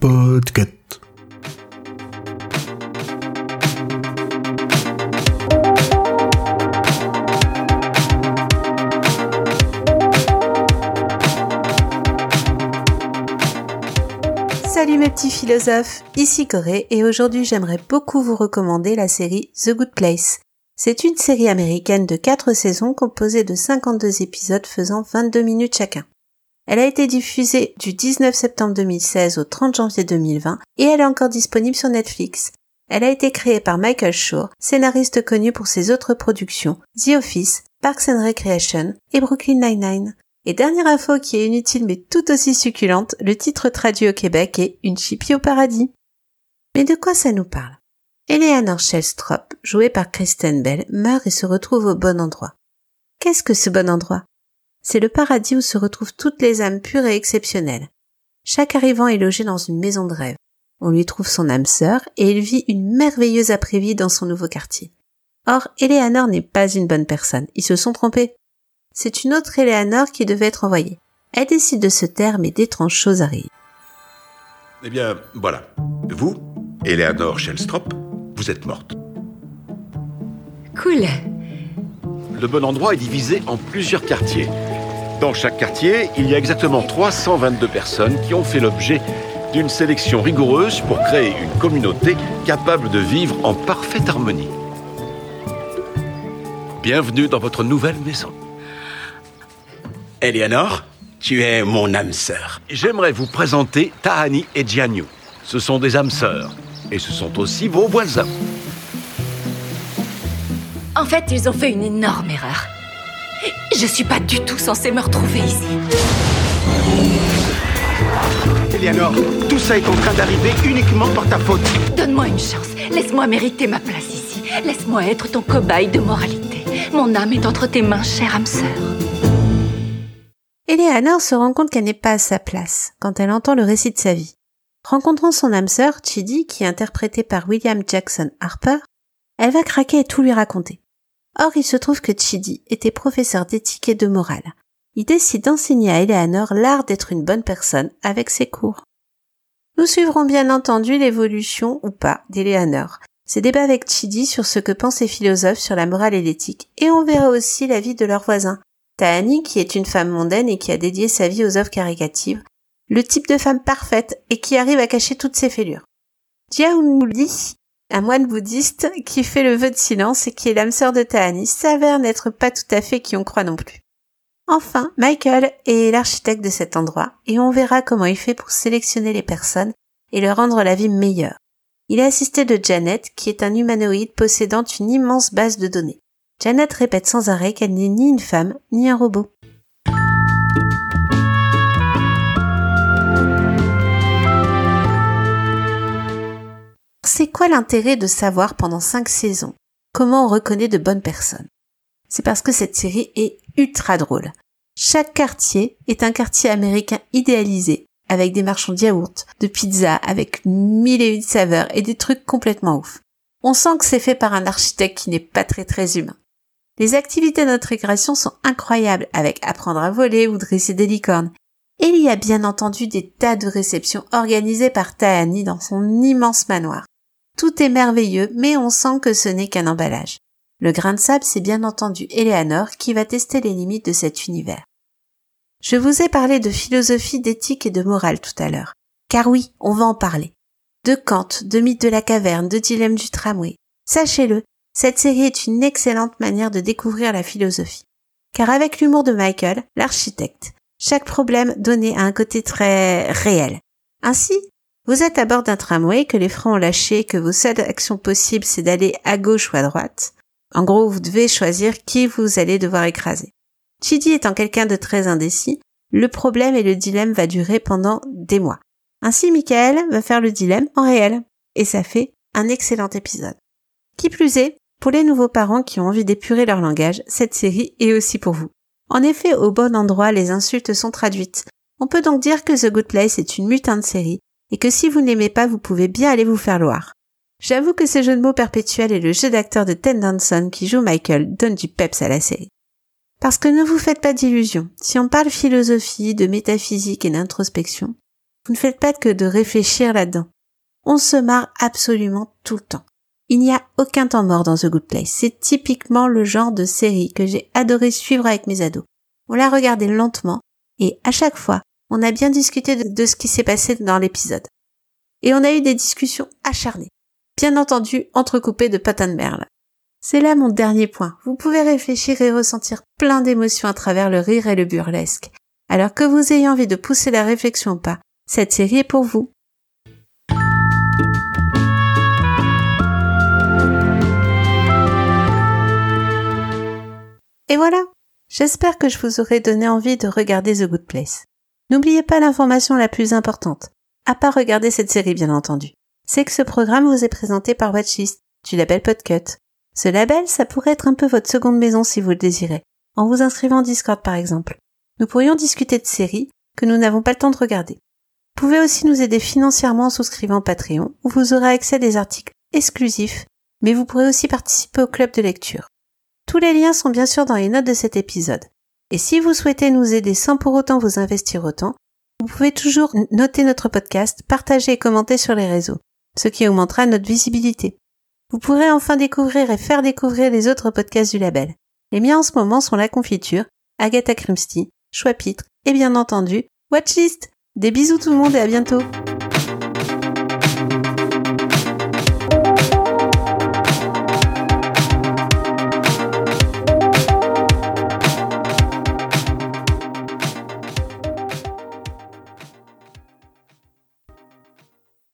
Podcast. Salut mes petits philosophes, ici Corée et aujourd'hui j'aimerais beaucoup vous recommander la série The Good Place. C'est une série américaine de 4 saisons composée de 52 épisodes faisant 22 minutes chacun. Elle a été diffusée du 19 septembre 2016 au 30 janvier 2020 et elle est encore disponible sur Netflix. Elle a été créée par Michael Shore, scénariste connu pour ses autres productions The Office, Parks and Recreation et Brooklyn Nine-Nine. Et dernière info qui est inutile mais tout aussi succulente, le titre traduit au Québec est Une chipie au paradis. Mais de quoi ça nous parle? Eleanor Shellstrop, jouée par Kristen Bell, meurt et se retrouve au bon endroit. Qu'est-ce que ce bon endroit? C'est le paradis où se retrouvent toutes les âmes pures et exceptionnelles. Chaque arrivant est logé dans une maison de rêve. On lui trouve son âme sœur et il vit une merveilleuse après-vie dans son nouveau quartier. Or, Eleanor n'est pas une bonne personne. Ils se sont trompés c'est une autre Eleanor qui devait être envoyée. Elle décide de se taire, mais d'étranges choses arrivent. Eh bien, voilà. Vous, Eleanor Shellstrop, vous êtes morte. Cool. Le bon endroit est divisé en plusieurs quartiers. Dans chaque quartier, il y a exactement 322 personnes qui ont fait l'objet d'une sélection rigoureuse pour créer une communauté capable de vivre en parfaite harmonie. Bienvenue dans votre nouvelle maison. Eleanor, tu es mon âme sœur. J'aimerais vous présenter Tahani et Jianyu. Ce sont des âmes sœurs. Et ce sont aussi vos voisins. En fait, ils ont fait une énorme erreur. Je suis pas du tout censée me retrouver ici. Eleanor, tout ça est en train d'arriver uniquement par ta faute. Donne-moi une chance. Laisse-moi mériter ma place ici. Laisse-moi être ton cobaye de moralité. Mon âme est entre tes mains, chère âme sœur. Eleanor se rend compte qu'elle n'est pas à sa place quand elle entend le récit de sa vie. Rencontrant son âme sœur, Chidi, qui est interprétée par William Jackson Harper, elle va craquer et tout lui raconter. Or, il se trouve que Chidi était professeur d'éthique et de morale. Il décide d'enseigner à Eleanor l'art d'être une bonne personne avec ses cours. Nous suivrons bien entendu l'évolution ou pas d'Eleanor, ses débats avec Chidi sur ce que pensent les philosophes sur la morale et l'éthique, et on verra aussi la vie de leurs voisins, Tahani, qui est une femme mondaine et qui a dédié sa vie aux œuvres caricatives, le type de femme parfaite et qui arrive à cacher toutes ses fêlures. Li, un moine bouddhiste qui fait le vœu de silence et qui est l'âme sœur de Tahani, s'avère n'être pas tout à fait qui on croit non plus. Enfin, Michael est l'architecte de cet endroit et on verra comment il fait pour sélectionner les personnes et leur rendre la vie meilleure. Il est assisté de Janet, qui est un humanoïde possédant une immense base de données. Janet répète sans arrêt qu'elle n'est ni une femme ni un robot. C'est quoi l'intérêt de savoir pendant cinq saisons comment on reconnaît de bonnes personnes? C'est parce que cette série est ultra drôle. Chaque quartier est un quartier américain idéalisé, avec des marchands de yaourts, de pizza, avec mille et une saveurs et des trucs complètement ouf. On sent que c'est fait par un architecte qui n'est pas très très humain. Les activités récréation sont incroyables avec apprendre à voler ou dresser des licornes. Et il y a bien entendu des tas de réceptions organisées par Tahani dans son immense manoir. Tout est merveilleux, mais on sent que ce n'est qu'un emballage. Le grain de sable, c'est bien entendu Eleanor qui va tester les limites de cet univers. Je vous ai parlé de philosophie, d'éthique et de morale tout à l'heure. Car oui, on va en parler. De Kant, de mythe de la caverne, de dilemme du tramway. Sachez-le, cette série est une excellente manière de découvrir la philosophie. Car avec l'humour de Michael, l'architecte, chaque problème donné a un côté très réel. Ainsi, vous êtes à bord d'un tramway que les freins ont lâché, que vos seules actions possibles c'est d'aller à gauche ou à droite. En gros, vous devez choisir qui vous allez devoir écraser. Chidi étant quelqu'un de très indécis, le problème et le dilemme va durer pendant des mois. Ainsi, Michael va faire le dilemme en réel. Et ça fait un excellent épisode. Qui plus est, pour les nouveaux parents qui ont envie d'épurer leur langage, cette série est aussi pour vous. En effet, au bon endroit, les insultes sont traduites. On peut donc dire que The Good Place est une mutin de série, et que si vous n'aimez pas, vous pouvez bien aller vous faire loire. J'avoue que ce jeu de mots perpétuel et le jeu d'acteur de Ted Danson qui joue Michael donne du peps à la série. Parce que ne vous faites pas d'illusions. Si on parle philosophie, de métaphysique et d'introspection, vous ne faites pas que de réfléchir là-dedans. On se marre absolument tout le temps. Il n'y a aucun temps mort dans The Good Place. C'est typiquement le genre de série que j'ai adoré suivre avec mes ados. On l'a regardé lentement et à chaque fois, on a bien discuté de, ce qui s'est passé dans l'épisode. Et on a eu des discussions acharnées. Bien entendu, entrecoupées de patins de merle. C'est là mon dernier point. Vous pouvez réfléchir et ressentir plein d'émotions à travers le rire et le burlesque. Alors que vous ayez envie de pousser la réflexion ou pas, cette série est pour vous. Et voilà. J'espère que je vous aurai donné envie de regarder The Good Place. N'oubliez pas l'information la plus importante, à part regarder cette série bien entendu. C'est que ce programme vous est présenté par Watchlist, du label Podcut. Ce label, ça pourrait être un peu votre seconde maison si vous le désirez, en vous inscrivant en Discord par exemple. Nous pourrions discuter de séries que nous n'avons pas le temps de regarder. Vous pouvez aussi nous aider financièrement en souscrivant Patreon, où vous aurez accès à des articles exclusifs, mais vous pourrez aussi participer au club de lecture. Tous les liens sont bien sûr dans les notes de cet épisode. Et si vous souhaitez nous aider sans pour autant vous investir autant, vous pouvez toujours noter notre podcast, partager et commenter sur les réseaux, ce qui augmentera notre visibilité. Vous pourrez enfin découvrir et faire découvrir les autres podcasts du label. Les miens en ce moment sont La Confiture, Agatha Christie, Choix Pitre et bien entendu Watchlist. Des bisous tout le monde et à bientôt